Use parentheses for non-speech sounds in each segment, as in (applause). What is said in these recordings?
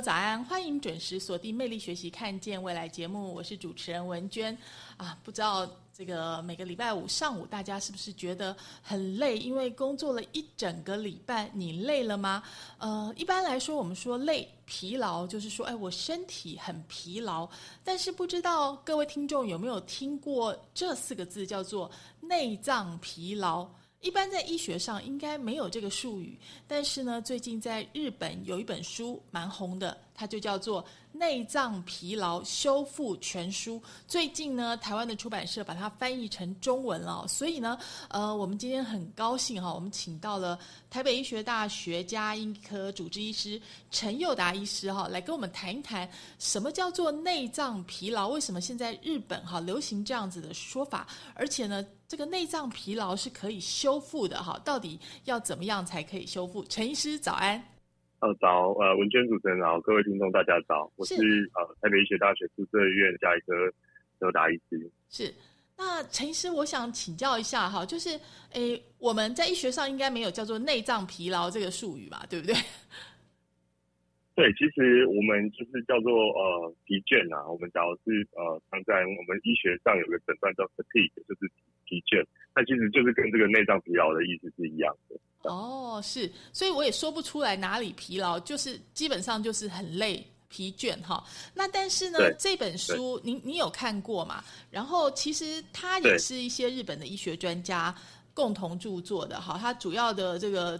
早安，欢迎准时锁定《魅力学习看见未来》节目，我是主持人文娟啊。不知道这个每个礼拜五上午，大家是不是觉得很累？因为工作了一整个礼拜，你累了吗？呃，一般来说，我们说累、疲劳，就是说，哎，我身体很疲劳。但是不知道各位听众有没有听过这四个字，叫做内脏疲劳。一般在医学上应该没有这个术语，但是呢，最近在日本有一本书蛮红的，它就叫做。内脏疲劳修复全书，最近呢，台湾的出版社把它翻译成中文了。所以呢，呃，我们今天很高兴哈，我们请到了台北医学大学加医科主治医师陈佑达医师哈，来跟我们谈一谈什么叫做内脏疲劳，为什么现在日本哈流行这样子的说法，而且呢，这个内脏疲劳是可以修复的哈，到底要怎么样才可以修复？陈医师早安。呃，早，呃，文娟主持人好，各位听众大家早，我是呃台北医学大学附设医院加一科刘达医师。是，那陈医师，我想请教一下哈，就是，诶，我们在医学上应该没有叫做内脏疲劳这个术语吧，对不对？对，其实我们就是叫做呃疲倦啊，我们假如是呃常在我们医学上有个诊断叫 fatigue，就是疲倦，那其实就是跟这个内脏疲劳的意思是一样的。哦，是，所以我也说不出来哪里疲劳，就是基本上就是很累、疲倦哈。那但是呢，这本书您你有看过嘛？然后其实它也是一些日本的医学专家共同著作的哈。它主要的这个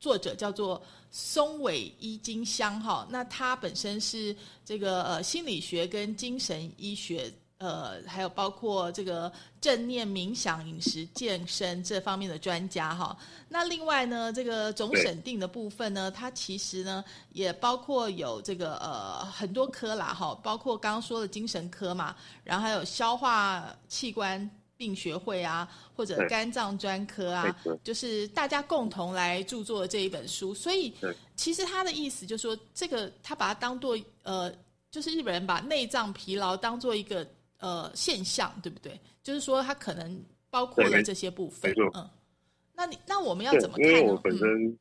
作者叫做松尾伊金香哈。那他本身是这个呃心理学跟精神医学。呃，还有包括这个正念冥想、饮食、健身这方面的专家哈。那另外呢，这个总审定的部分呢，它其实呢也包括有这个呃很多科啦哈，包括刚刚说的精神科嘛，然后还有消化器官病学会啊，或者肝脏专科啊，就是大家共同来著作这一本书。所以其实他的意思就是说，这个他把它当做呃，就是日本人把内脏疲劳当做一个。呃，现象对不对？就是说，他可能包括了这些部分。嗯，那你那我们要怎么看呢？因为我本身，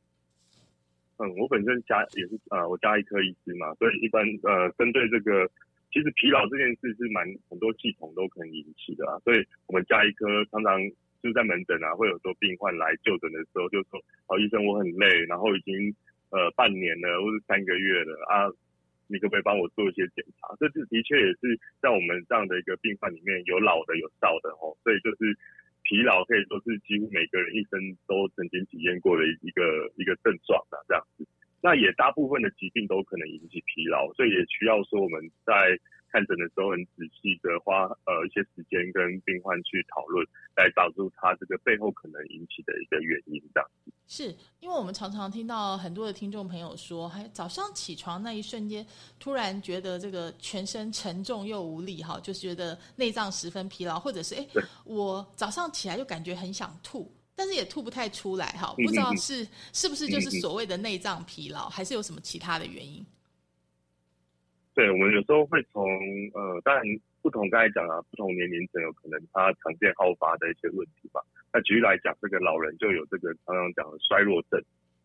嗯，我本身加也是呃，我加一科医师嘛，所以一般呃，针对这个，其实疲劳这件事是蛮很多系统都可能引起的啊。所以我们加一科常常就是在门诊啊，会有说病患来就诊的时候，就说：“哦，医生，我很累，然后已经呃半年了，或是三个月了啊。”你可不可以帮我做一些检查？这是的确也是在我们这样的一个病患里面有老的有少的哦，所以就是疲劳可以说是几乎每个人一生都曾经体验过的一个一个症状的这样子。那也大部分的疾病都可能引起疲劳，所以也需要说我们在。看诊的时候很仔细的花呃一些时间跟病患去讨论，来找出他这个背后可能引起的一个原因这样子。是因为我们常常听到很多的听众朋友说，还早上起床那一瞬间，突然觉得这个全身沉重又无力哈，就是觉得内脏十分疲劳，或者是哎，我早上起来就感觉很想吐，但是也吐不太出来哈，不知道是是不是就是所谓的内脏疲劳，还是有什么其他的原因？对，我们有时候会从呃，当然不同刚才讲啊，不同年龄层有可能他常见好发的一些问题吧。那举例来讲，这个老人就有这个常常讲的衰弱症，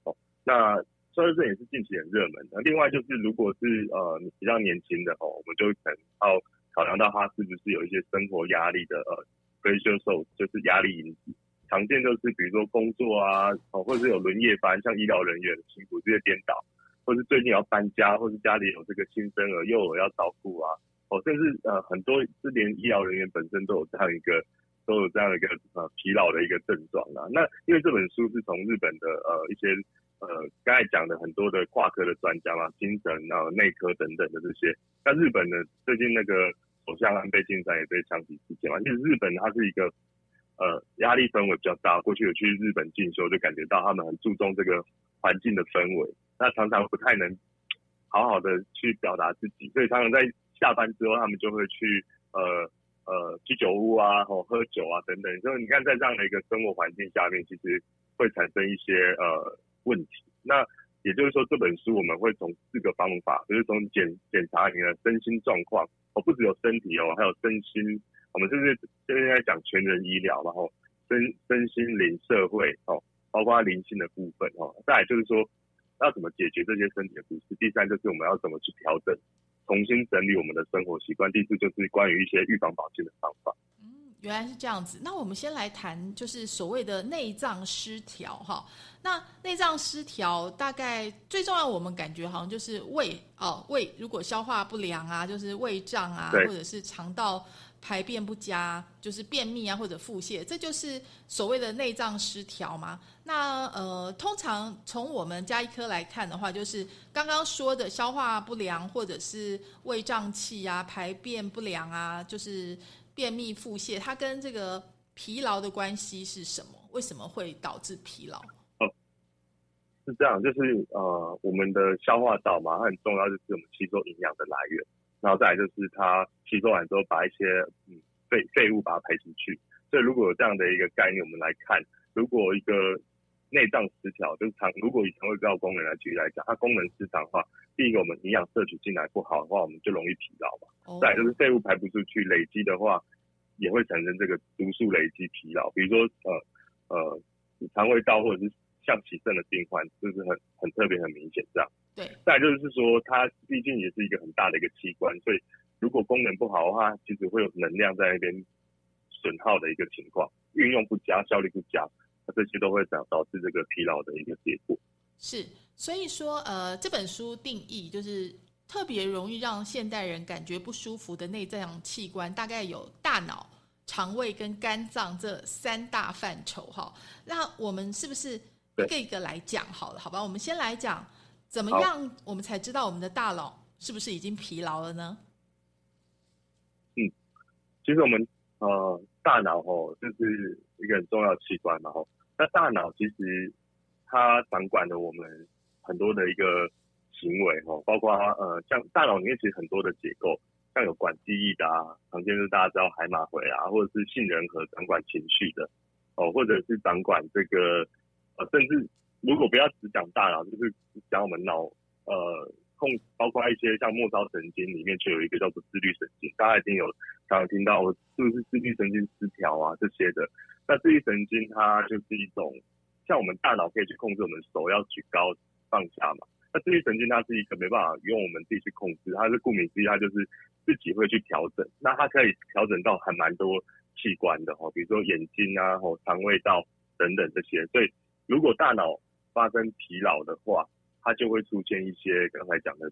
哦，那衰弱症也是近期很热门。那另外就是，如果是呃比较年轻的哦，我们就可能要考量到他是不是有一些生活压力的呃，非接受就是压力引起常见就是比如说工作啊，哦，或者是有轮夜班，像医疗人员辛苦这些颠倒，或是最近要搬家，或是家里有这个新生儿、幼儿要照顾啊，哦，甚至呃很多是连医疗人员本身都有这样一个都有这样一个呃疲劳的一个症状啊。那因为这本书是从日本的呃一些呃刚才讲的很多的挂科的专家嘛，精神啊、内科等等的这些，那日本呢最近那个首相安倍晋三也被枪击事件嘛，其实日本它是一个。呃，压力氛围比较大。过去有去日本进修，就感觉到他们很注重这个环境的氛围，那常常不太能好好的去表达自己，所以常常在下班之后，他们就会去呃呃居酒屋啊，或喝酒啊等等。所以你看，在这样的一个生活环境下面，其实会产生一些呃问题。那也就是说，这本书我们会从四个方法，就是从检检查你的身心状况，哦，不只有身体哦，还有身心。我们就是现在在讲全人医疗，然后身身心灵社会哦，包括灵性的部分哦。再来就是说，要怎么解决这些身体的不适？第三就是我们要怎么去调整，重新整理我们的生活习惯。第四就是关于一些预防保健的方法。嗯，原来是这样子。那我们先来谈，就是所谓的内脏失调哈。那内脏失调大概最重要，我们感觉好像就是胃哦，胃如果消化不良啊，就是胃胀啊，或者是肠道。排便不佳，就是便秘啊，或者腹泻，这就是所谓的内脏失调吗？那呃，通常从我们加医科来看的话，就是刚刚说的消化不良，或者是胃胀气啊，排便不良啊，就是便秘腹泻，它跟这个疲劳的关系是什么？为什么会导致疲劳？哦，是这样，就是呃，我们的消化道嘛，它很重要，就是我们吸收营养的来源。然后再来就是它吸收完之后，把一些嗯废废物把它排出去。所以如果有这样的一个概念，我们来看，如果一个内脏失调，就是肠，如果以肠胃道功能来举例来讲，它功能失常的话，第一个我们营养摄取进来不好的话，我们就容易疲劳嘛。再就是废物排不出去，累积的话，也会产生这个毒素累积疲劳。比如说呃呃，肠胃道或者是像起症的病患，就是很很特别很明显这样。对，再就是说，它毕竟也是一个很大的一个器官，所以如果功能不好的话，其实会有能量在那边损耗的一个情况，运用不佳，效率不佳，那这些都会导导致这个疲劳的一个结果。是，所以说，呃，这本书定义就是特别容易让现代人感觉不舒服的内脏器官，大概有大脑、肠胃跟肝脏这三大范畴。哈，那我们是不是一个一个来讲好了？好吧，我们先来讲。怎么样，我们才知道我们的大脑是不是已经疲劳了呢？嗯，其实我们呃，大脑哦，就是一个很重要的器官嘛吼。那大脑其实它掌管了我们很多的一个行为吼，包括呃，像大脑里面其实很多的结构，像有管记忆的啊，常见是大家知道海马回啊，或者是杏仁核掌管情绪的哦，或者是掌管这个呃，甚至。如果不要只讲大脑，就是讲我们脑，呃，控包括一些像末梢神经里面就有一个叫做自律神经，大家一定有常常听到，是不是自律神经失调啊这些的？那自律神经它就是一种，像我们大脑可以去控制我们手要举高放下嘛，那自律神经它是一个没办法用我们自己去控制，它是顾名思义，它就是自己会去调整，那它可以调整到还蛮多器官的哈，比如说眼睛啊，或肠胃道等等这些，所以如果大脑发生疲劳的话，它就会出现一些刚才讲的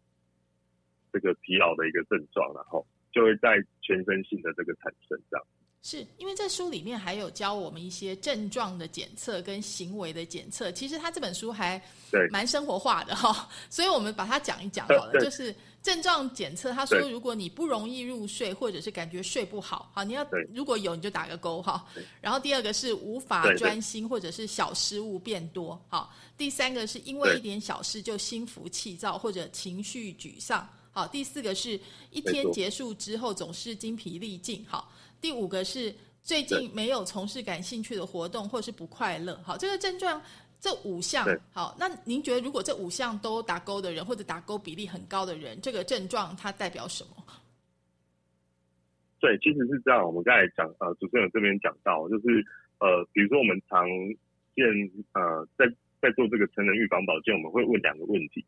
这个疲劳的一个症状，然后就会在全身性的这个产生这样。是因为在书里面还有教我们一些症状的检测跟行为的检测，其实他这本书还蛮生活化的哈，所以我们把它讲一讲好了。就是症状检测，他说如果你不容易入睡，或者是感觉睡不好，好，你要如果有你就打个勾哈。然后第二个是无法专心，或者是小失误变多，好。第三个是因为一点小事就心浮气躁或者情绪沮丧，好。第四个是一天结束之后总是精疲力尽，好。第五个是最近没有从事感兴趣的活动，或者是不快乐。好，这个症状这五项，好，那您觉得如果这五项都打勾的人，或者打勾比例很高的人，这个症状它代表什么？对，其实是这样。我们刚才讲，呃，主持人这边讲到，就是呃，比如说我们常见，呃，在在做这个成人预防保健，我们会问两个问题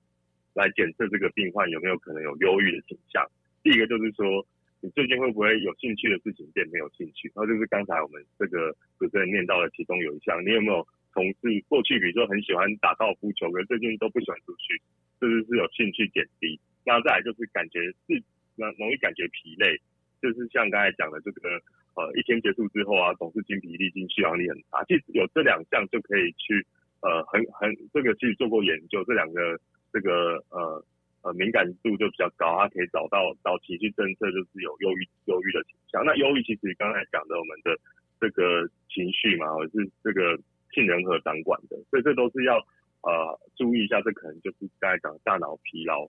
来检测这个病患有没有可能有忧郁的倾向。第一个就是说。你最近会不会有兴趣的事情变没有兴趣？然后就是刚才我们这个主持人念到的其中有一项，你有没有从事过去比如说很喜欢打高尔夫球，可是最近都不喜欢出去，这就是有兴趣减低。那再来就是感觉是那容易感觉疲累，就是像刚才讲的这个呃一天结束之后啊，总是精疲力尽，续航力很差。其实有这两项就可以去呃很很这个其实做过研究，这两个这个呃。呃，敏感度就比较高，它可以找到找情绪政策，就是有忧郁忧郁的倾向。那忧郁其实刚才讲的我们的这个情绪嘛，或是这个杏仁核掌管的，所以这都是要呃注意一下，这可能就是刚才讲大脑疲劳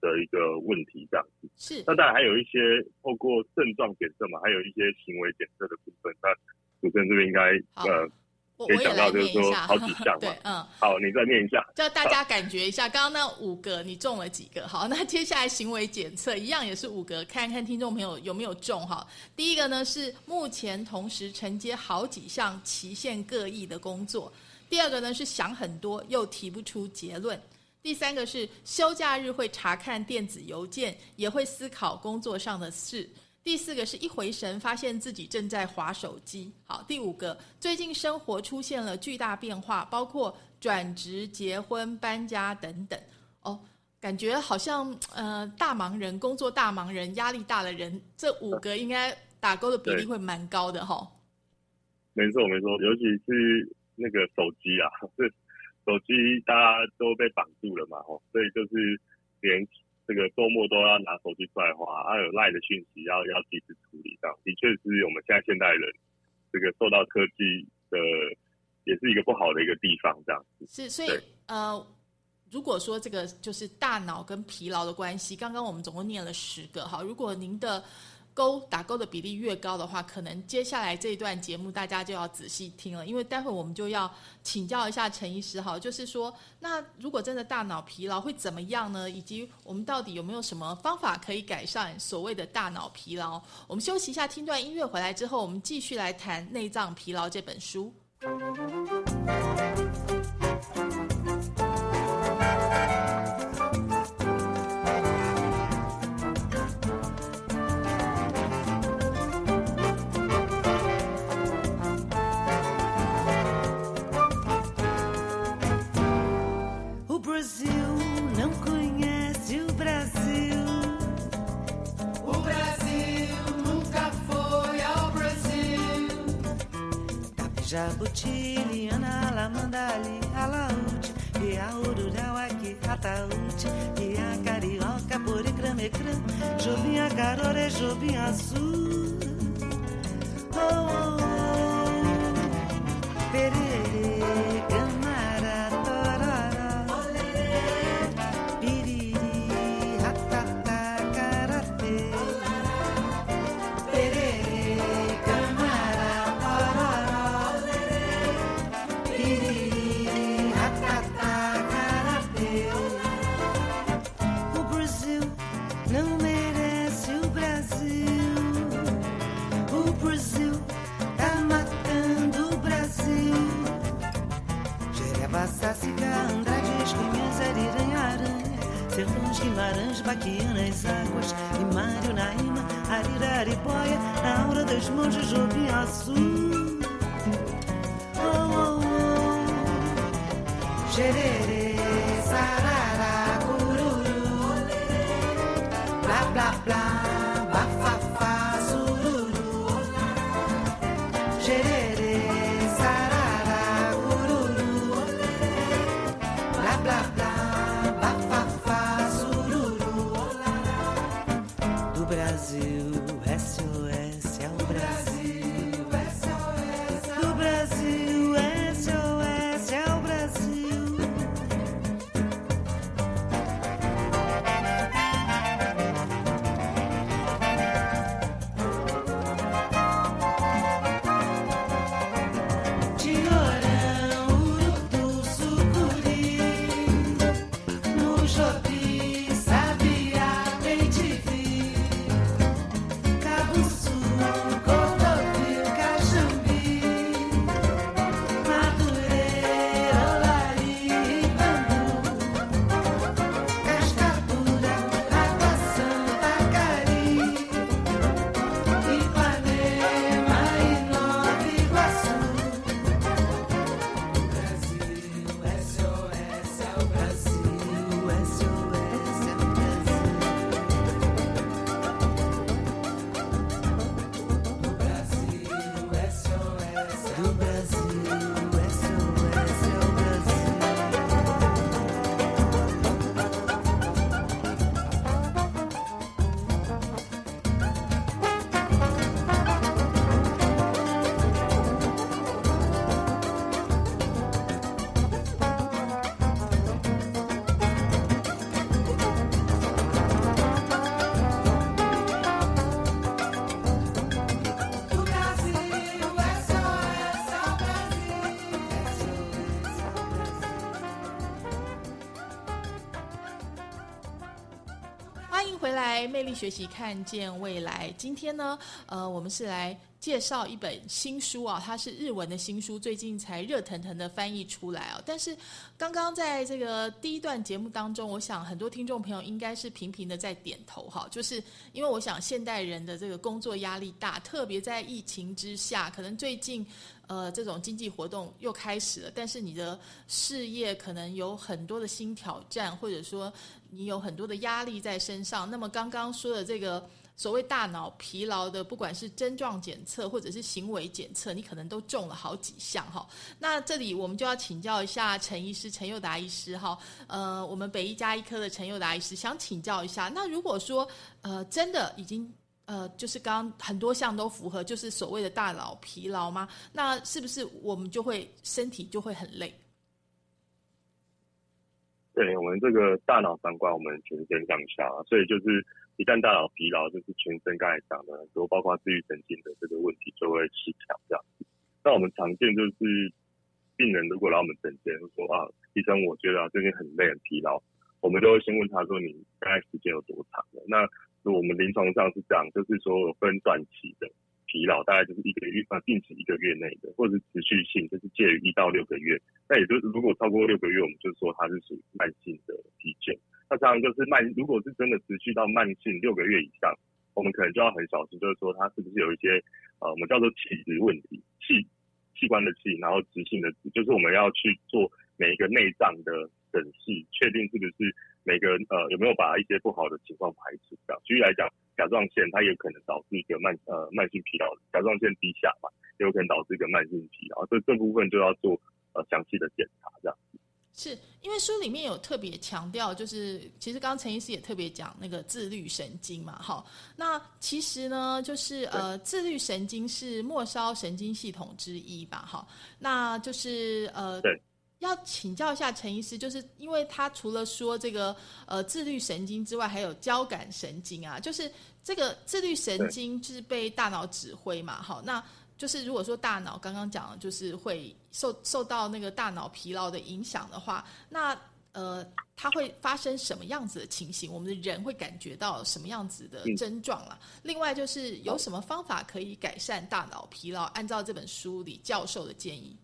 的一个问题这样子。是。那当然还有一些透过症状检测嘛，还有一些行为检测的部分。那主持人这边应该呃。我我也来念一下，(laughs) 对，嗯，好，你再念一下，叫大家感觉一下，刚刚那五个你中了几个？好，那接下来行为检测一样也是五个，看看听众朋友有没有中哈。第一个呢是目前同时承接好几项期限各异的工作，第二个呢是想很多又提不出结论，第三个是休假日会查看电子邮件，也会思考工作上的事。第四个是一回神，发现自己正在划手机。好，第五个，最近生活出现了巨大变化，包括转职、结婚、搬家等等。哦，感觉好像呃，大忙人，工作大忙人，压力大的人，这五个应该打勾的比例会蛮高的哈。没错，没错，尤其是那个手机啊，这 (laughs) 手机大家都被绑住了嘛，哦，所以就是连。这个周末都要拿手机出来划，还有赖的讯息要要及时处理，这样的确是我们现在现代人这个受到科技的也是一个不好的一个地方，这样子。是，所以呃，如果说这个就是大脑跟疲劳的关系，刚刚我们总共念了十个哈，如果您的。勾打勾的比例越高的话，可能接下来这一段节目大家就要仔细听了，因为待会我们就要请教一下陈医师哈，就是说，那如果真的大脑疲劳会怎么样呢？以及我们到底有没有什么方法可以改善所谓的大脑疲劳？我们休息一下，听段音乐回来之后，我们继续来谈《内脏疲劳》这本书。Jabuti, Liana, Lamandali, Alaúde, e a Ururauaqui, Ataúde, e a Carioca, Poricrã, Mecrã, Jobinha, Caroré, Jobinha Azul. Oh, oh, oh, Aranjbaquianas, águas, Imário, Naíma, Arira, Aribóia, Aura dos de Jobim, Açu. 来，魅力学习，看见未来。今天呢，呃，我们是来介绍一本新书啊，它是日文的新书，最近才热腾腾的翻译出来啊。但是刚刚在这个第一段节目当中，我想很多听众朋友应该是频频的在点头哈，就是因为我想现代人的这个工作压力大，特别在疫情之下，可能最近。呃，这种经济活动又开始了，但是你的事业可能有很多的新挑战，或者说你有很多的压力在身上。那么刚刚说的这个所谓大脑疲劳的，不管是症状检测或者是行为检测，你可能都中了好几项哈。那这里我们就要请教一下陈医师、陈佑达医师哈。呃，我们北医加医科的陈佑达医师想请教一下，那如果说呃真的已经。呃，就是刚刚很多项都符合，就是所谓的大脑疲劳吗？那是不是我们就会身体就会很累？对我们这个大脑掌管我们全身上下，所以就是一旦大脑疲劳，就是全身刚才讲的很多，包括自律神经的这个问题就会失调这样。那我们常见就是病人如果来我们诊间说啊，医生我觉得最近很累很疲劳，我们就会先问他说你大概时间有多长了？那我们临床上是这样，就是说分段期的疲劳，大概就是一个月呃，定期一个月内的，或者是持续性，就是介于一到六个月。那也就是如果超过六个月，我们就说它是属于慢性的疲倦。那这样就是慢，如果是真的持续到慢性六个月以上，我们可能就要很小心，就是说它是不是有一些呃，我们叫做器质问题，器器官的器，然后质性的质，就是我们要去做每一个内脏的审视，确定是不是。每个呃有没有把一些不好的情况排除掉？举例来讲，甲状腺它也可能导致一个慢呃慢性疲劳，甲状腺低下嘛，也有可能导致一个慢性疲劳，所以这部分就要做呃详细的检查这样。是因为书里面有特别强调，就是其实刚刚陈医师也特别讲那个自律神经嘛，哈，那其实呢就是呃自律神经是末梢神经系统之一吧，哈，那就是呃对。要请教一下陈医师，就是因为他除了说这个呃自律神经之外，还有交感神经啊，就是这个自律神经是被大脑指挥嘛，好，那就是如果说大脑刚刚讲就是会受受到那个大脑疲劳的影响的话，那呃它会发生什么样子的情形？我们的人会感觉到什么样子的症状了？另外就是有什么方法可以改善大脑疲劳？按照这本书里教授的建议。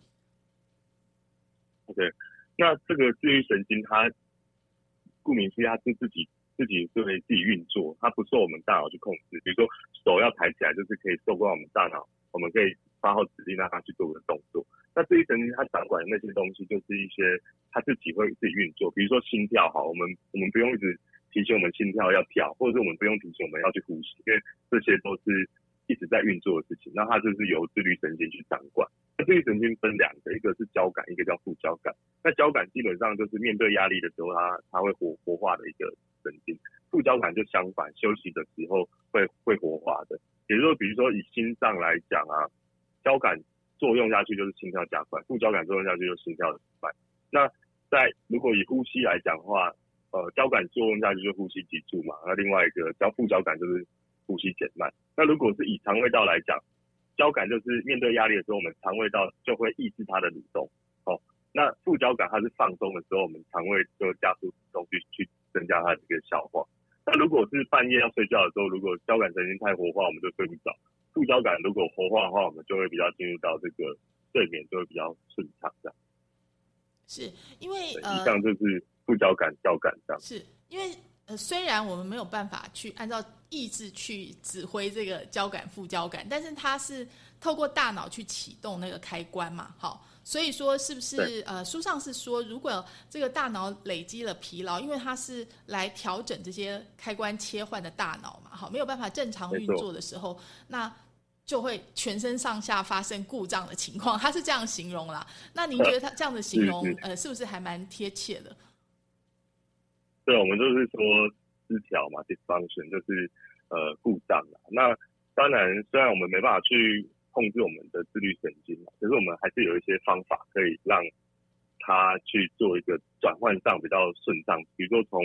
对，那这个自律神经，它顾名思义，它是自己自己是会自己运作，它不受我们大脑去控制。比如说手要抬起来，就是可以受过我们大脑，我们可以发号指令让它去做个动作。那自律神经它掌管的那些东西，就是一些它自己会自己运作。比如说心跳，哈，我们我们不用一直提醒我们心跳要跳，或者是我们不用提醒我们要去呼吸，因为这些都是一直在运作的事情。那它就是由自律神经去掌管。自律神经分两个，一个是交感，一个叫副交感。那交感基本上就是面对压力的时候，它它会活活化的一个神经。副交感就相反，休息的时候会会活化的。也就是说，比如说以心脏来讲啊，交感作用下去就是心跳加快，副交感作用下去就心跳的慢。那在如果以呼吸来讲的话，呃，交感作用下去就呼吸急促嘛。那另外一个叫副交感就是呼吸减慢。那如果是以肠胃道来讲，交感就是面对压力的时候，我们肠胃道就会抑制它的蠕动。哦，那副交感它是放松的时候，我们肠胃就加速蠕动去去增加它的一个消化。那如果是半夜要睡觉的时候，如果交感神经太活化，我们就睡不着。副交感如果活化的话，我们就会比较进入到这个睡眠就会比较顺畅这样。是因为以上就是副交感、交感这样。是因为。虽然我们没有办法去按照意志去指挥这个交感副交感，但是它是透过大脑去启动那个开关嘛，好，所以说是不是呃书上是说，如果这个大脑累积了疲劳，因为它是来调整这些开关切换的大脑嘛，好，没有办法正常运作的时候，那就会全身上下发生故障的情况，它是这样形容啦。那您觉得他这样的形容，呃，是不是还蛮贴切的？对，我们就是说失调嘛，dysfunction 就是呃故障嘛。那当然，虽然我们没办法去控制我们的自律神经嘛，可是我们还是有一些方法可以让它去做一个转换上比较顺畅。比如说从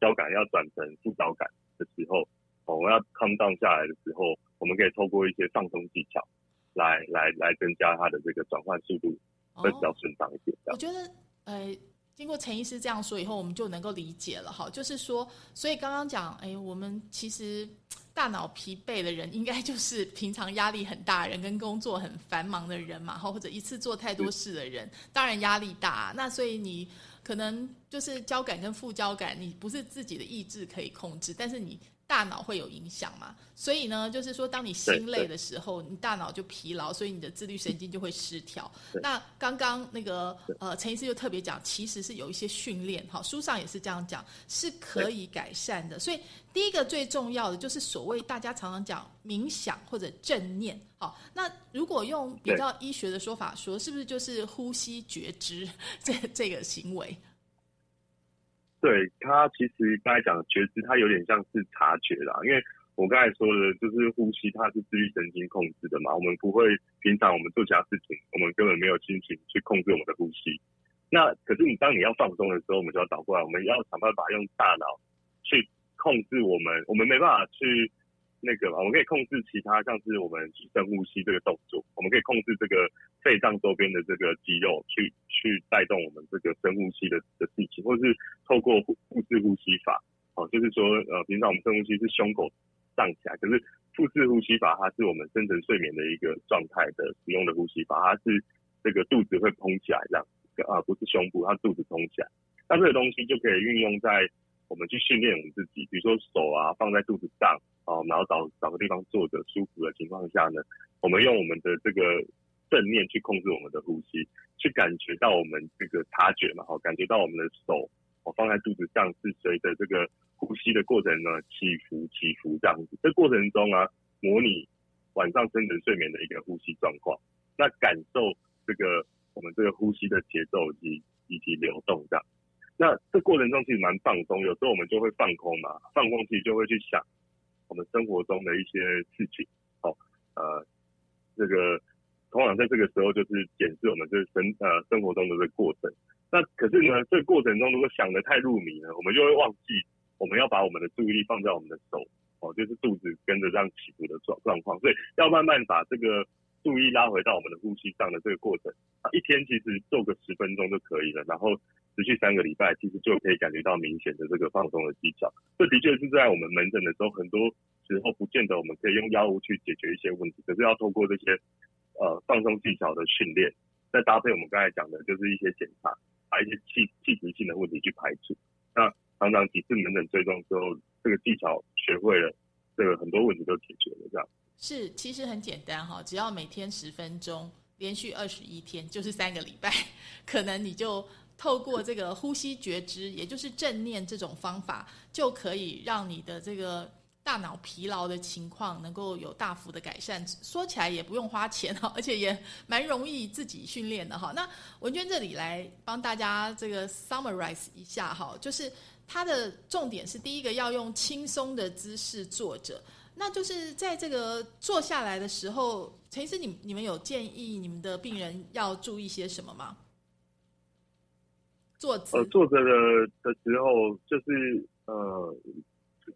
交感要转成副交感的时候，我们要 calm down 下来的时候，我们可以透过一些放松技巧来来来增加它的这个转换速度，会比较顺畅一点。我觉得，呃。经过陈医师这样说以后，我们就能够理解了哈。就是说，所以刚刚讲，哎，我们其实大脑疲惫的人，应该就是平常压力很大人，跟工作很繁忙的人嘛，哈，或者一次做太多事的人，当然压力大。那所以你可能就是交感跟副交感，你不是自己的意志可以控制，但是你。大脑会有影响嘛？所以呢，就是说，当你心累的时候，你大脑就疲劳，所以你的自律神经就会失调。那刚刚那个呃，陈医师就特别讲，其实是有一些训练，哈，书上也是这样讲，是可以改善的。所以第一个最重要的就是所谓大家常常讲冥想或者正念，好，那如果用比较医学的说法说，是不是就是呼吸觉知这这个行为？对它其实刚才讲觉知，它有点像是察觉啦，因为我刚才说的就是呼吸，它是自律神经控制的嘛。我们不会平常我们做其他事情，我们根本没有心情去控制我们的呼吸。那可是你当你要放松的时候，我们就要倒过来，我们要想办法用大脑去控制我们，我们没办法去。那个嘛，我们可以控制其他，像是我们深呼吸这个动作，我们可以控制这个肺脏周边的这个肌肉去去带动我们这个深呼吸的的事情，或是透过腹腹式呼吸法，哦，就是说呃，平常我们深呼吸是胸口胀起来，可是腹式呼吸法它是我们深层睡眠的一个状态的使用的呼吸法，它是这个肚子会膨起来这样，啊，不是胸部，它肚子膨起来，那这个东西就可以运用在。我们去训练我们自己，比如说手啊放在肚子上，哦，然后找找个地方坐着舒服的情况下呢，我们用我们的这个正念去控制我们的呼吸，去感觉到我们这个察觉嘛，好，感觉到我们的手哦放在肚子上是随着这个呼吸的过程呢起伏起伏这样子。这过程中啊，模拟晚上深层睡眠的一个呼吸状况，那感受这个我们这个呼吸的节奏以及以及流动这样。那这过程中其实蛮放松，有时候我们就会放空嘛，放空其实就会去想我们生活中的一些事情，哦，呃，这个通常在这个时候就是检视我们这生呃生活中的这个过程。那可是呢，这个过程中如果想的太入迷了，我们就会忘记我们要把我们的注意力放在我们的手，哦，就是肚子跟着这样起伏的状状况，所以要慢慢把这个注意拉回到我们的呼吸上的这个过程。一天其实做个十分钟就可以了，然后。持续三个礼拜，其实就可以感觉到明显的这个放松的技巧。这的确是在我们门诊的时候，很多时候不见得我们可以用药物去解决一些问题，可是要透过这些呃放松技巧的训练，再搭配我们刚才讲的，就是一些检查，把一些气气质性的问题去排除。那常常几次门诊追踪之后，这个技巧学会了，这个很多问题都解决了。这样是其实很简单哈，只要每天十分钟，连续二十一天，就是三个礼拜，可能你就。透过这个呼吸觉知，也就是正念这种方法，就可以让你的这个大脑疲劳的情况能够有大幅的改善。说起来也不用花钱哈，而且也蛮容易自己训练的哈。(laughs) 那文娟这里来帮大家这个 summarize 一下哈，就是它的重点是第一个要用轻松的姿势坐着，那就是在这个坐下来的时候，陈医师，你你们有建议你们的病人要注意些什么吗？坐呃坐着的的时候，就是呃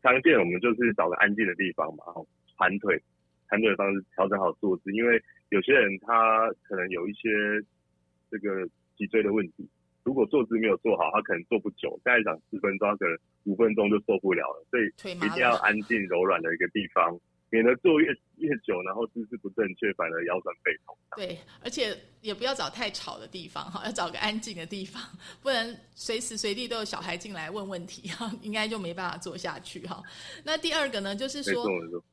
常见我们就是找个安静的地方嘛，然后盘腿，盘腿的方式调整好坐姿，因为有些人他可能有一些这个脊椎的问题，如果坐姿没有做好，他可能坐不久，再讲四分钟，他可能五分钟就受不了了，所以一定要安静柔软的一个地方。免得坐越越久，然后姿势不正确，反而腰酸背痛。对，而且也不要找太吵的地方哈，要找个安静的地方，不然随时随地都有小孩进来问问题哈，应该就没办法坐下去哈。那第二个呢，就是说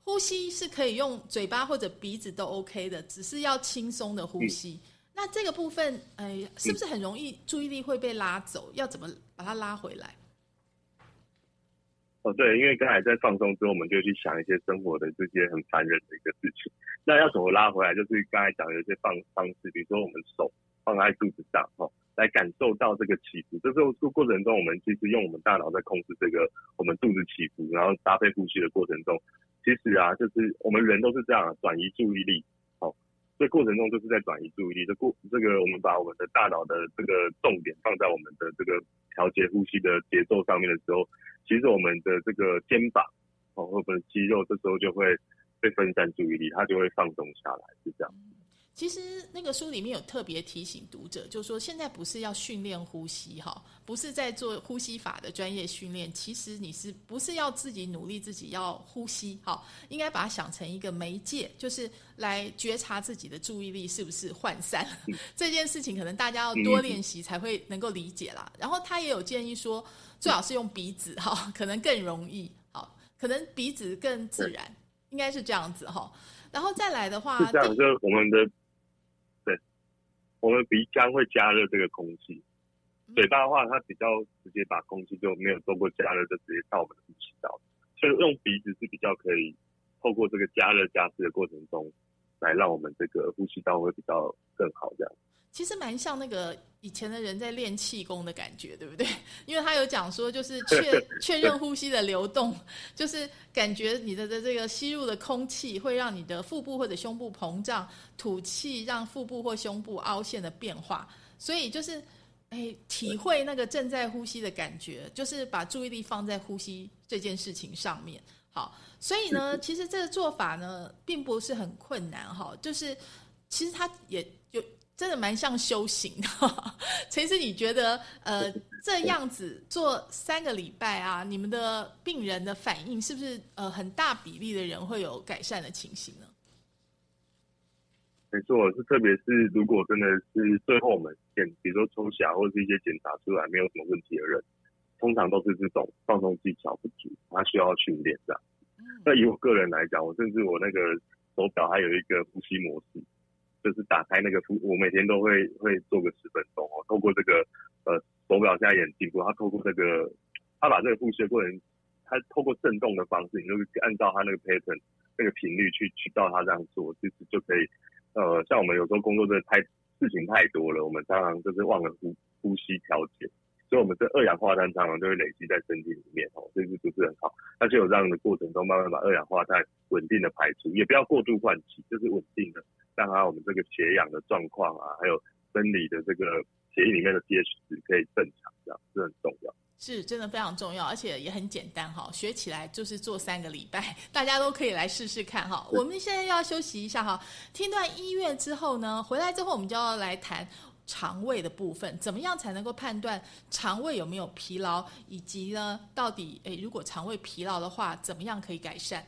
呼吸是可以用嘴巴或者鼻子都 OK 的，只是要轻松的呼吸。那这个部分，哎，是不是很容易注意力会被拉走？要怎么把它拉回来？哦，对，因为刚才在放松之后，我们就去想一些生活的这些很烦人的一个事情。那要怎么拉回来？就是刚才讲的一些放方式，比如说我们手放在肚子上，哈，来感受到这个起伏。这时候过程中，我们其实用我们大脑在控制这个我们肚子起伏，然后搭配呼吸的过程中，其实啊，就是我们人都是这样转移注意力，好，这过程中就是在转移注意力。这过这个我们把我们的大脑的这个重点放在我们的这个调节呼吸的节奏上面的时候。其实我们的这个肩膀哦，或者肌肉，这时候就会被分散注意力，它就会放松下来，是这样。其实那个书里面有特别提醒读者，就是说现在不是要训练呼吸哈，不是在做呼吸法的专业训练。其实你是不是要自己努力自己要呼吸？哈，应该把它想成一个媒介，就是来觉察自己的注意力是不是涣散。(laughs) 这件事情可能大家要多练习才会能够理解啦。然后他也有建议说，最好是用鼻子哈，可能更容易，好，可能鼻子更自然，应该是这样子哈。然后再来的话，是这样，就我们的。我们鼻腔会加热这个空气，嘴巴的话，它比较直接把空气就没有做过加热，就直接到我们的呼吸道。所以用鼻子是比较可以透过这个加热加湿的过程中，来让我们这个呼吸道会比较更好这样。其实蛮像那个以前的人在练气功的感觉，对不对？(laughs) 因为他有讲说，就是 (laughs) 确确认呼吸的流动，(laughs) 就是感觉你的的这个吸入的空气会让你的腹部或者胸部膨胀，吐气让腹部或胸部凹陷的变化。所以就是哎，体会那个正在呼吸的感觉，就是把注意力放在呼吸这件事情上面。好，所以呢，其实这个做法呢，并不是很困难哈，就是其实它也就。真的蛮像修行的，(laughs) 其实你觉得呃这样子做三个礼拜啊，你们的病人的反应是不是呃很大比例的人会有改善的情形呢？没错，是特别是如果真的是最后我们检，比如说抽血或者是一些检查出来没有什么问题的人，通常都是这种放松技巧不足，他需要训练这样。那以我个人来讲，我甚至我那个手表还有一个呼吸模式。就是打开那个呼，我每天都会会做个十分钟哦。透过这个呃手表现在也很进步，它透过这个，他把这个呼吸的过程，他透过震动的方式，你就按照他那个 pattern 那个频率去去到他这样做，其实就可以呃，像我们有时候工作真的太事情太多了，我们常常就是忘了呼呼吸调节，所以我们这二氧化碳常常就会累积在身体里面哦，这是不是很好？那就有这样的过程中，慢慢把二氧化碳稳定的排出，也不要过度换气，就是稳定的。让它我们这个血氧的状况啊，还有生理的这个血液里面的 pH 值可以正常，这样是很重要。是真的非常重要，而且也很简单哈，学起来就是做三个礼拜，大家都可以来试试看哈。我们现在要休息一下哈，听段音乐之后呢，回来之后我们就要来谈肠胃的部分，怎么样才能够判断肠胃有没有疲劳，以及呢，到底诶，如果肠胃疲劳的话，怎么样可以改善？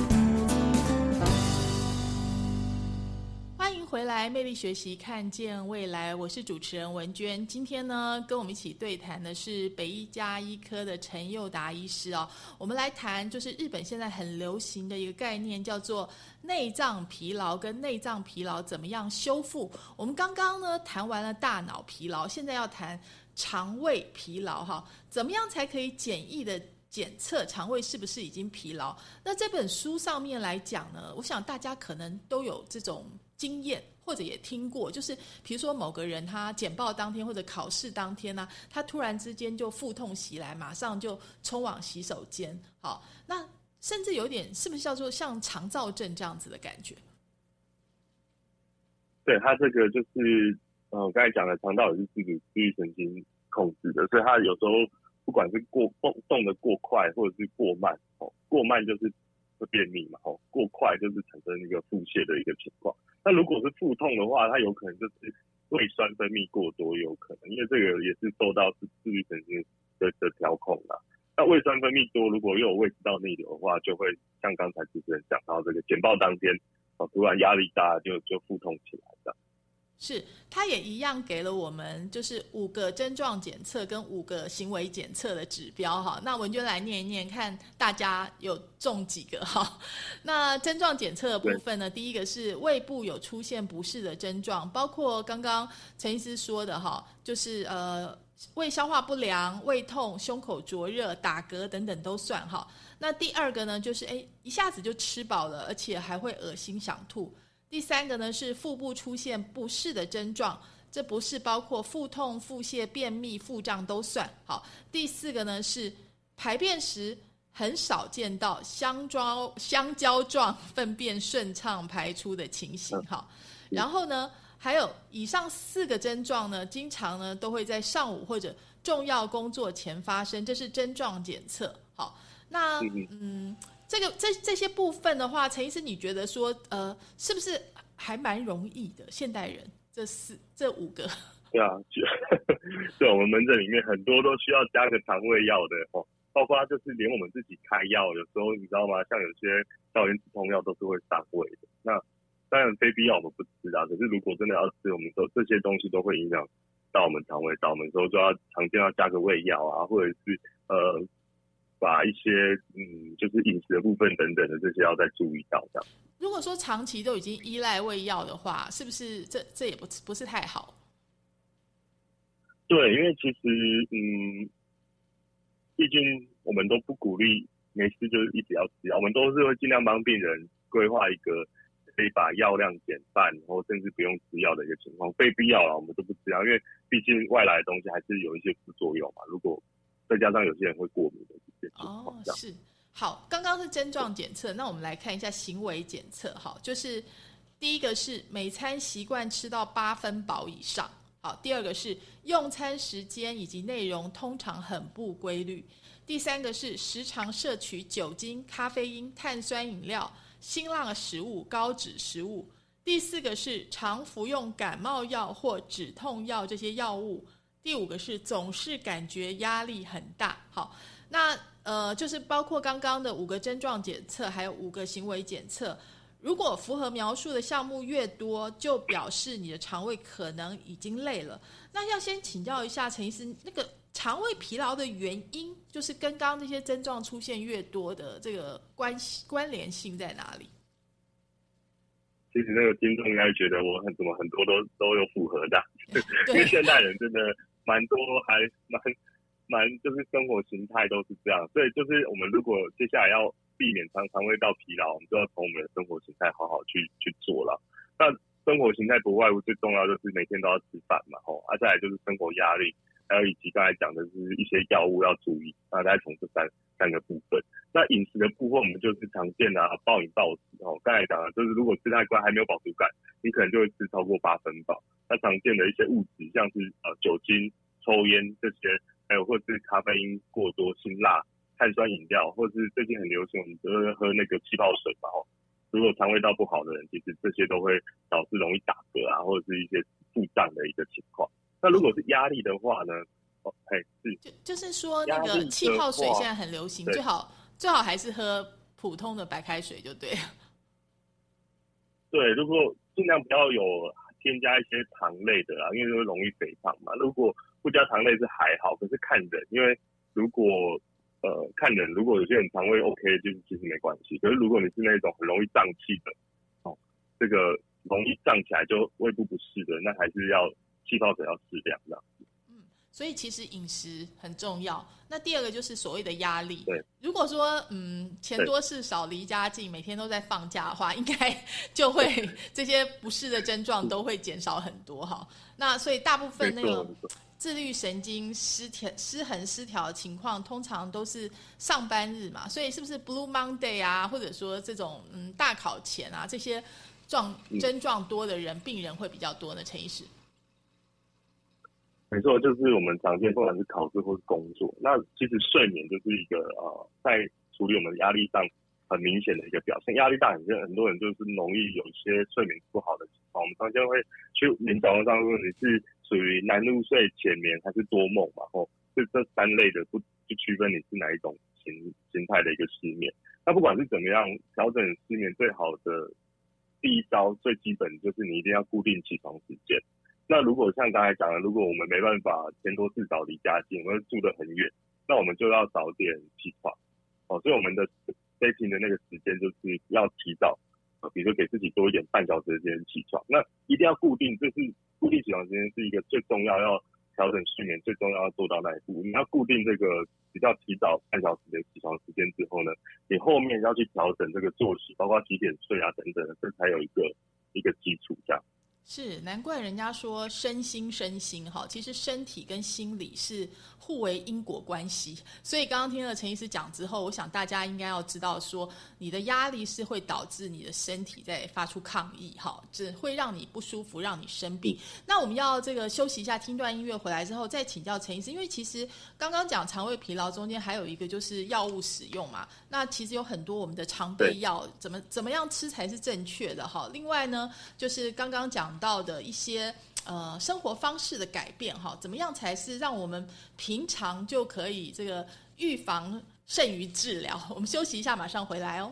魅力学习，看见未来。我是主持人文娟。今天呢，跟我们一起对谈的是北医加医科的陈佑达医师哦。我们来谈，就是日本现在很流行的一个概念，叫做内脏疲劳跟内脏疲劳怎么样修复。我们刚刚呢谈完了大脑疲劳，现在要谈肠胃疲劳哈。怎么样才可以简易的检测肠胃是不是已经疲劳？那这本书上面来讲呢，我想大家可能都有这种。经验或者也听过，就是比如说某个人他简报当天或者考试当天呢，他突然之间就腹痛袭来，马上就冲往洗手间。好，那甚至有点是不是叫做像肠燥症这样子的感觉？对他这个就是，呃，刚才讲的肠道也是自己自律神经控制的，所以他有时候不管是过动动的过快或者是过慢，哦，过慢就是会便秘嘛，哦，过快就是产生一个腹泻的一个情况。那如果是腹痛的话，它有可能就是胃酸分泌过多，有可能，因为这个也是受到自自律神经的的调控的。那胃酸分泌多，如果又有胃食道逆流的话，就会像刚才主持人讲到这个简报当天，哦，突然压力大就就腹痛起来的。是，他也一样给了我们，就是五个症状检测跟五个行为检测的指标哈。那文娟来念一念，看大家有中几个哈。那症状检测的部分呢，第一个是胃部有出现不适的症状，包括刚刚陈医师说的哈，就是呃胃消化不良、胃痛、胸口灼热、打嗝等等都算哈。那第二个呢，就是哎一下子就吃饱了，而且还会恶心想吐。第三个呢是腹部出现不适的症状，这不是包括腹痛、腹泻、便秘、腹胀都算。好，第四个呢是排便时很少见到香蕉香蕉状粪便顺畅排出的情形。好，然后呢还有以上四个症状呢，经常呢都会在上午或者重要工作前发生，这是症状检测。好，那嗯。这个这这些部分的话，陈医生，你觉得说，呃，是不是还蛮容易的？现代人这四这五个，对啊，(laughs) 对，我们门诊里面很多都需要加个肠胃药的哦，包括就是连我们自己开药，有时候你知道吗？像有些消炎止痛药都是会伤胃的。那当然非必要我们不吃啊，可是如果真的要吃，我们说这些东西都会影响到我们肠胃，到我们时候就要常见要加个胃药啊，或者是呃。把一些嗯，就是饮食的部分等等的这些要再注意到这样。如果说长期都已经依赖胃药的话，是不是这这也不不是太好？对，因为其实嗯，毕竟我们都不鼓励没事就是一直要吃药，我们都是会尽量帮病人规划一个可以把药量减半，然后甚至不用吃药的一个情况。非必要了，我们都不吃药，因为毕竟外来的东西还是有一些副作用嘛。如果再加上有些人会过敏的这些情况，哦，是好，刚刚是症状检测，那我们来看一下行为检测。好，就是第一个是每餐习惯吃到八分饱以上。好，第二个是用餐时间以及内容通常很不规律。第三个是时常摄取酒精、咖啡因、碳酸饮料、辛辣食物、高脂食物。第四个是常服用感冒药或止痛药这些药物。第五个是总是感觉压力很大，好，那呃就是包括刚刚的五个症状检测，还有五个行为检测，如果符合描述的项目越多，就表示你的肠胃可能已经累了。那要先请教一下陈医师，那个肠胃疲劳的原因，就是跟刚刚那些症状出现越多的这个关系关联性在哪里？其实那个听众应该觉得我很怎么很多都都有符合的，(laughs) (laughs) 因为现代人真的。蛮多还蛮蛮就是生活形态都是这样，所以就是我们如果接下来要避免肠肠胃道疲劳，我们就要从我们的生活形态好好去去做了。那生活形态不外乎最重要就是每天都要吃饭嘛，吼，啊再来就是生活压力，还有以及刚才讲的是一些药物要注意，大概从这三三个部分。那饮食的部分我们就是常见的暴饮暴食，哦，刚才讲的就是如果吃太快还没有饱足感，你可能就会吃超过八分饱。那常见的一些物质，像是呃酒精、抽烟这些，还有或是咖啡因过多、辛辣、碳酸饮料，或是最近很流行，我们都喝那个气泡水嘛。哦，如果肠胃道不好的人，其实这些都会导致容易打嗝啊，或者是一些腹胀的一个情况。那如果是压力的话呢？哦，嘿，是就就是说那个气泡水现在很流行，最好最好还是喝普通的白开水就对。(laughs) 对，如果尽量不要有添加一些糖类的啦，因为会容易肥胖嘛。如果不加糖类是还好，可是看人，因为如果呃看人，如果有些人肠胃 OK，就是其实没关系。可是如果你是那种很容易胀气的，哦，这个容易胀起来就胃部不适的，那还是要气泡水要适量这样。所以其实饮食很重要。那第二个就是所谓的压力。对，如果说嗯钱多事少离家近，每天都在放假的话，应该就会 (laughs) 这些不适的症状都会减少很多哈。那所以大部分那个自律神经失调、失衡、失调的情况，通常都是上班日嘛。所以是不是 Blue Monday 啊，或者说这种嗯大考前啊这些状症状多的人，病人会比较多呢？陈医师。没错，就是我们常见，不管是考试或是工作，那其实睡眠就是一个呃，在处理我们压力上很明显的一个表现。压力大，很多很多人就是容易有一些睡眠不好的情况。我们常见会去临床上问你是属于难入睡、浅眠还是多梦嘛？吼，这这三类的不去区分你是哪一种形形态的一个失眠。那不管是怎么样调整失眠，最好的第一招最基本就是你一定要固定起床时间。那如果像刚才讲的，如果我们没办法钱多事少离家近，我们住得很远，那我们就要早点起床哦。所以我们的飞行的那个时间就是要提早，比如说给自己多一点半小时的时间起床。那一定要固定，就是固定起床时间是一个最重要要调整睡眠最重要要做到那一步。你要固定这个比较提早半小时的起床时间之后呢，你后面要去调整这个作息，包括几点睡啊等等，这才有一个一个基础这样。是，难怪人家说身心身心哈，其实身体跟心理是互为因果关系。所以刚刚听了陈医师讲之后，我想大家应该要知道说，你的压力是会导致你的身体在发出抗议哈，只会让你不舒服，让你生病。那我们要这个休息一下，听段音乐回来之后再请教陈医师，因为其实刚刚讲肠胃疲劳中间还有一个就是药物使用嘛，那其实有很多我们的常备药怎么怎么样吃才是正确的哈。另外呢，就是刚刚讲。到的一些呃生活方式的改变哈，怎么样才是让我们平常就可以这个预防胜于治疗？我们休息一下，马上回来哦。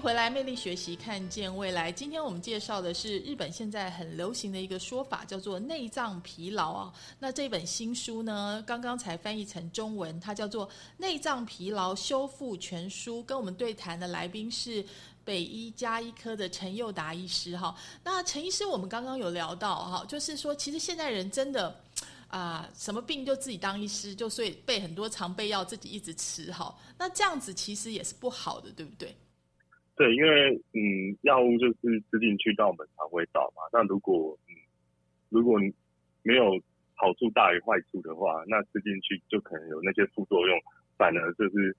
回来，魅力学习，看见未来。今天我们介绍的是日本现在很流行的一个说法，叫做内脏疲劳啊。那这本新书呢，刚刚才翻译成中文，它叫做《内脏疲劳修复全书》。跟我们对谈的来宾是北医加医科的陈佑达医师哈。那陈医师，我们刚刚有聊到哈，就是说，其实现在人真的啊，什么病就自己当医师，就所以备很多常备药，自己一直吃哈。那这样子其实也是不好的，对不对？对，因为嗯，药物就是吃进去到我们肠胃道嘛。那如果嗯，如果没有好处大于坏处的话，那吃进去就可能有那些副作用，反而就是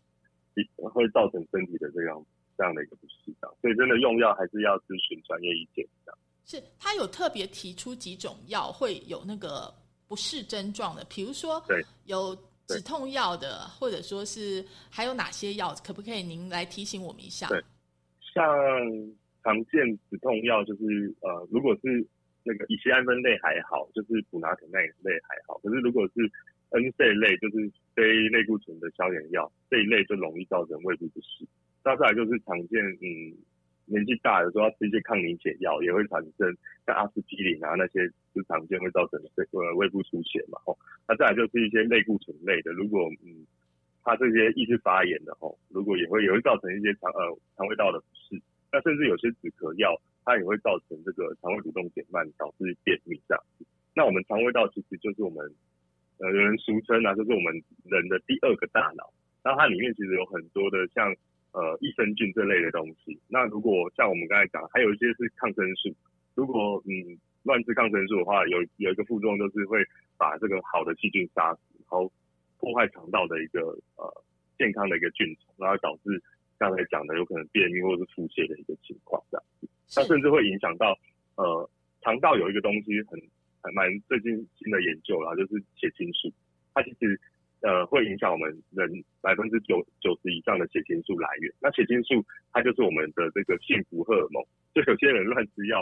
会造成身体的这样这样的一个不适当。所以真的用药还是要咨询专业意见的。是他有特别提出几种药会有那个不适症状的，比如说对有止痛药的，或者说是还有哪些药，可不可以您来提醒我们一下？对。像常见止痛药就是呃，如果是那个乙酰胺酚类还好，就是普拿疼那一类还好。可是如果是 N C 类，就是非类固醇的消炎药这一类，就容易造成胃部不适。再来就是常见，嗯，年纪大的时候要吃一些抗凝血药，也会产生像阿司匹林啊那些，就常见会造成这个胃部出血嘛。哦，那再来就是一些类固醇类的，如果嗯。它这些抑制发炎的吼，如果也会也会造成一些肠呃肠胃道的不适，那甚至有些止咳药，它也会造成这个肠胃蠕动减慢，导致便秘这样子。那我们肠胃道其实就是我们呃有人俗称啊，就是我们人的第二个大脑。那它里面其实有很多的像呃益生菌这类的东西。那如果像我们刚才讲，还有一些是抗生素，如果嗯乱吃抗生素的话，有有一个副作用就是会把这个好的细菌杀死，然后。破坏肠道的一个呃健康的一个菌虫，然后导致刚才讲的有可能便秘或者是腹泻的一个情况这样子，那甚至会影响到呃肠道有一个东西很很蛮最近新的研究啦，就是血清素，它其实呃会影响我们人百分之九九十以上的血清素来源。那血清素它就是我们的这个幸福荷尔蒙，就有些人乱吃药，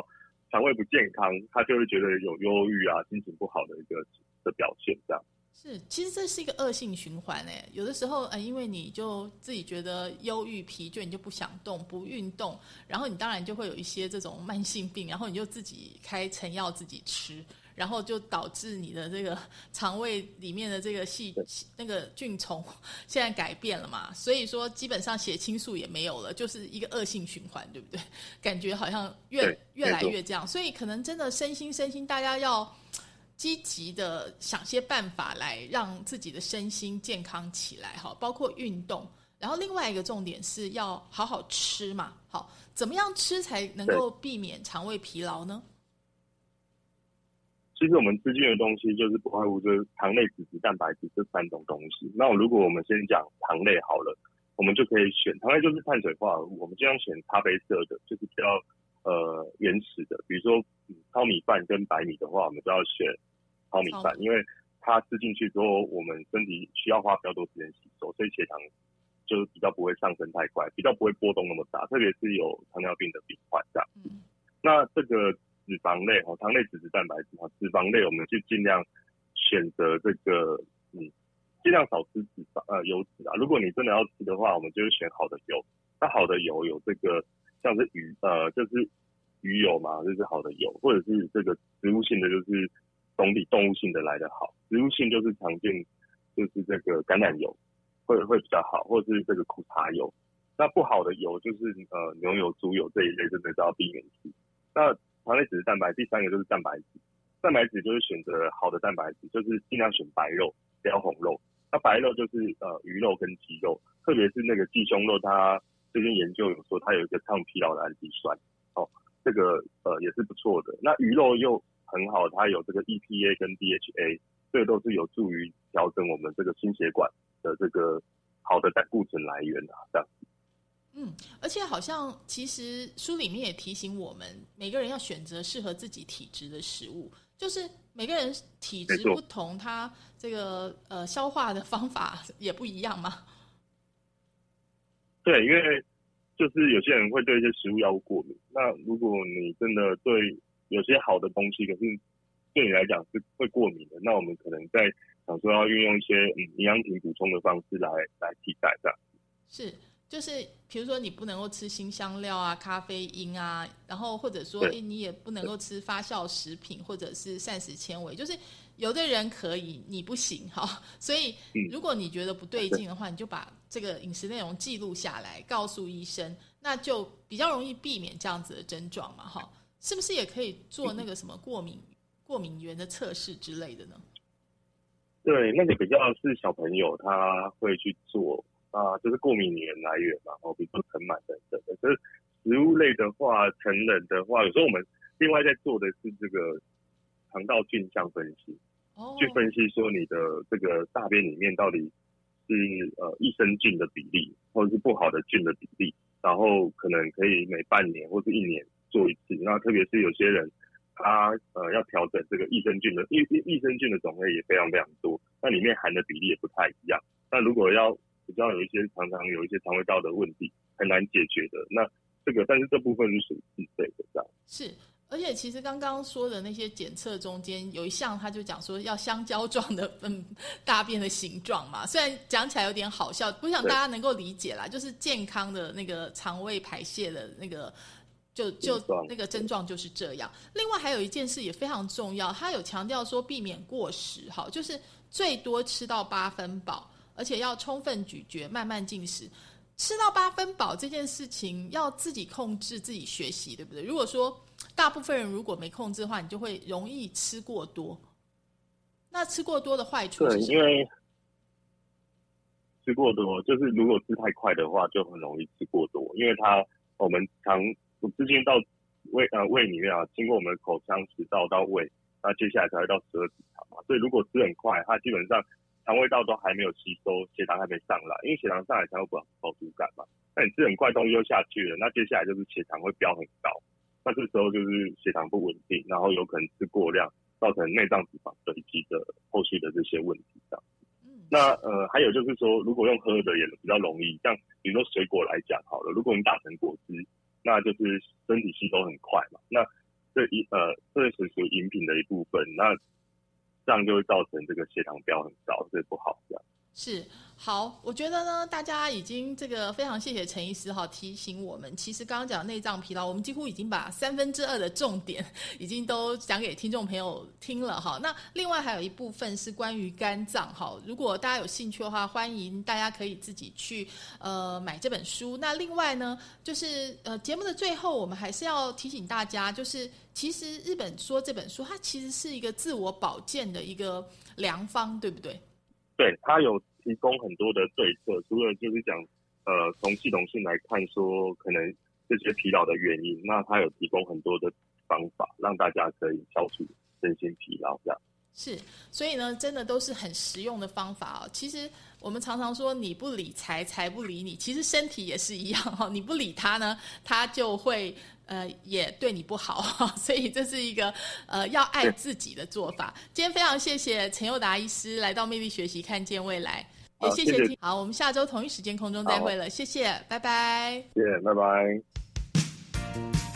肠胃不健康，他就会觉得有忧郁啊，心情不好的一个的表现这样。是，其实这是一个恶性循环诶。有的时候，呃，因为你就自己觉得忧郁、疲倦，你就不想动、不运动，然后你当然就会有一些这种慢性病，然后你就自己开成药自己吃，然后就导致你的这个 (laughs) 肠胃里面的这个细那个菌虫 (laughs) 现在改变了嘛。所以说，基本上血清素也没有了，就是一个恶性循环，对不对？(laughs) 感觉好像越越来越这样，所以可能真的身心身心，大家要。积极的想些办法来让自己的身心健康起来，哈，包括运动。然后另外一个重点是要好好吃嘛，好，怎么样吃才能够避免肠胃疲劳呢？其实我们吃进的东西就是不外乎就是糖类、脂质、蛋白质这三种东西。那如果我们先讲糖类好了，我们就可以选糖类就是碳水化合物，我们尽量选咖啡色的，就是比较呃原始的，比如说糙米饭跟白米的话，我们就要选。糙米饭，因为它吃进去之后，我们身体需要花比较多时间吸收，所以血糖就比较不会上升太快，比较不会波动那么大。特别是有糖尿病的病患这样。那这个脂肪类哈，糖类、脂质、蛋白质哈，脂肪类我们就尽量选择这个，嗯，尽量少吃脂肪呃油脂啊。如果你真的要吃的话，我们就是选好的油。那好的油有这个像是鱼呃，就是鱼油嘛，就是好的油，或者是这个植物性的就是。总比动物性的来得好，植物性就是常见，就是这个橄榄油会会比较好，或者是这个苦茶油。那不好的油就是呃牛油、猪油这一类，真的是要避免吃。那糖类、脂质、蛋白，第三个就是蛋白质。蛋白质就是选择好的蛋白质，就是尽量选白肉，不要红肉。那白肉就是呃鱼肉跟鸡肉，特别是那个鸡胸肉，它最近研究有说它有一个抗疲劳的氨基酸，哦，这个呃也是不错的。那鱼肉又很好，它有这个 EPA 跟 DHA，这都是有助于调整我们这个心血管的这个好的胆固醇来源的，这样。嗯，而且好像其实书里面也提醒我们，每个人要选择适合自己体质的食物，就是每个人体质不同，他这个呃消化的方法 (laughs) 也不一样嘛。对，因为就是有些人会对一些食物药物过敏，那如果你真的对。有些好的东西，可是对你来讲是会过敏的。那我们可能在想说要运用一些嗯营养品补充的方式来来替代这样。是，就是比如说你不能够吃新香料啊、咖啡因啊，然后或者说诶你也不能够吃发酵食品或者是膳食纤维，就是有的人可以，你不行哈。(laughs) 所以如果你觉得不对劲的话，你就把这个饮食内容记录下来，告诉医生，那就比较容易避免这样子的症状嘛哈。是不是也可以做那个什么过敏过敏源的测试之类的呢？对，那个比较是小朋友他会去做。啊，就是过敏源来源嘛，哦，比如说尘螨等等的。就是食物类的话，成人的话，有时候我们另外在做的是这个肠道菌相分析，去分析说你的这个大便里面到底是呃益生菌的比例，或者是不好的菌的比例，然后可能可以每半年或是一年做一次。那特别是有些人他呃要调整这个益生菌的益益益生菌的种类也非常非常多，那里面含的比例也不太一样。那如果要比较有一些常常有一些肠胃道的问题很难解决的，那这个但是这部分是属于自费的这样。是，而且其实刚刚说的那些检测中间有一项，他就讲说要香蕉状的嗯大便的形状嘛，虽然讲起来有点好笑，我想大家能够理解啦，就是健康的那个肠胃排泄的那个就就那个症状就是这样。另外还有一件事也非常重要，他有强调说避免过食，哈，就是最多吃到八分饱。而且要充分咀嚼，慢慢进食，吃到八分饱这件事情要自己控制，自己学习，对不对？如果说大部分人如果没控制的话，你就会容易吃过多。那吃过多的坏处是？因为吃过多，就是如果吃太快的话，就很容易吃过多。因为它我们肠之间到胃呃胃里面啊，经过我们的口腔食道到胃，那接下来才会到十二指肠嘛。所以如果吃很快，它基本上。肠胃道都还没有吸收，血糖还没上来，因为血糖上来才会不饱足感嘛。那你吃很快，东西又下去了，那接下来就是血糖会飙很高，那这时候就是血糖不稳定，然后有可能吃过量，造成内脏脂肪堆积的后续的这些问题这样。那呃，还有就是说，如果用喝的也比较容易，像比如说水果来讲好了，如果你打成果汁，那就是身体吸收很快嘛。那这一呃，这是属于饮品的一部分，那。这样就会造成这个血糖飙很高，所以不好。这样是好，我觉得呢，大家已经这个非常谢谢陈医师哈提醒我们。其实刚刚讲内脏疲劳，我们几乎已经把三分之二的重点已经都讲给听众朋友听了哈。那另外还有一部分是关于肝脏哈。如果大家有兴趣的话，欢迎大家可以自己去呃买这本书。那另外呢，就是呃节目的最后，我们还是要提醒大家，就是。其实日本说这本书，它其实是一个自我保健的一个良方，对不对？对，它有提供很多的对策，除了就是讲，呃，从系统性来看，说可能这些疲劳的原因，那它有提供很多的方法，让大家可以消除身心疲劳，这样。是，所以呢，真的都是很实用的方法哦。其实我们常常说，你不理财，财不理你。其实身体也是一样哈，你不理它呢，它就会。呃，也对你不好，(laughs) 所以这是一个呃要爱自己的做法。今天非常谢谢陈佑达医师来到魅力学习，看见未来，也谢谢。好，我们下周同一时间空中再会了，谢谢，拜拜。谢谢，拜拜。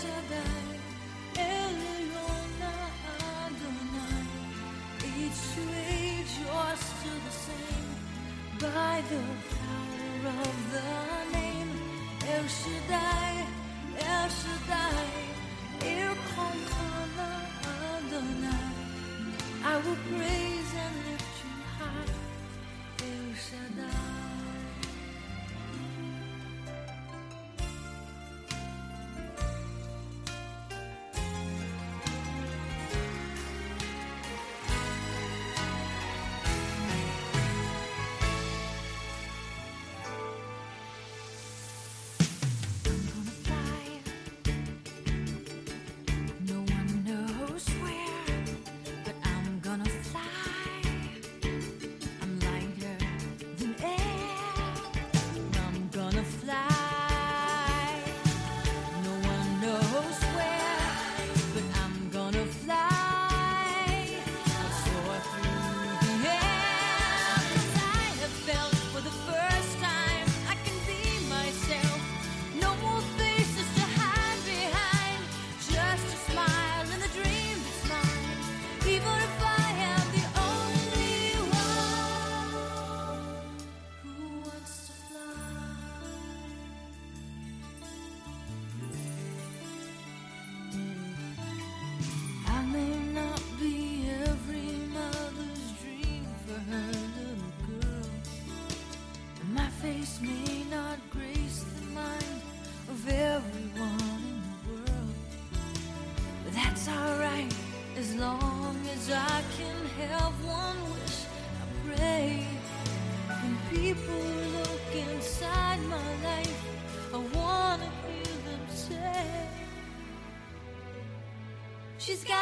Shaddai, Each way yours to the same. By the She's got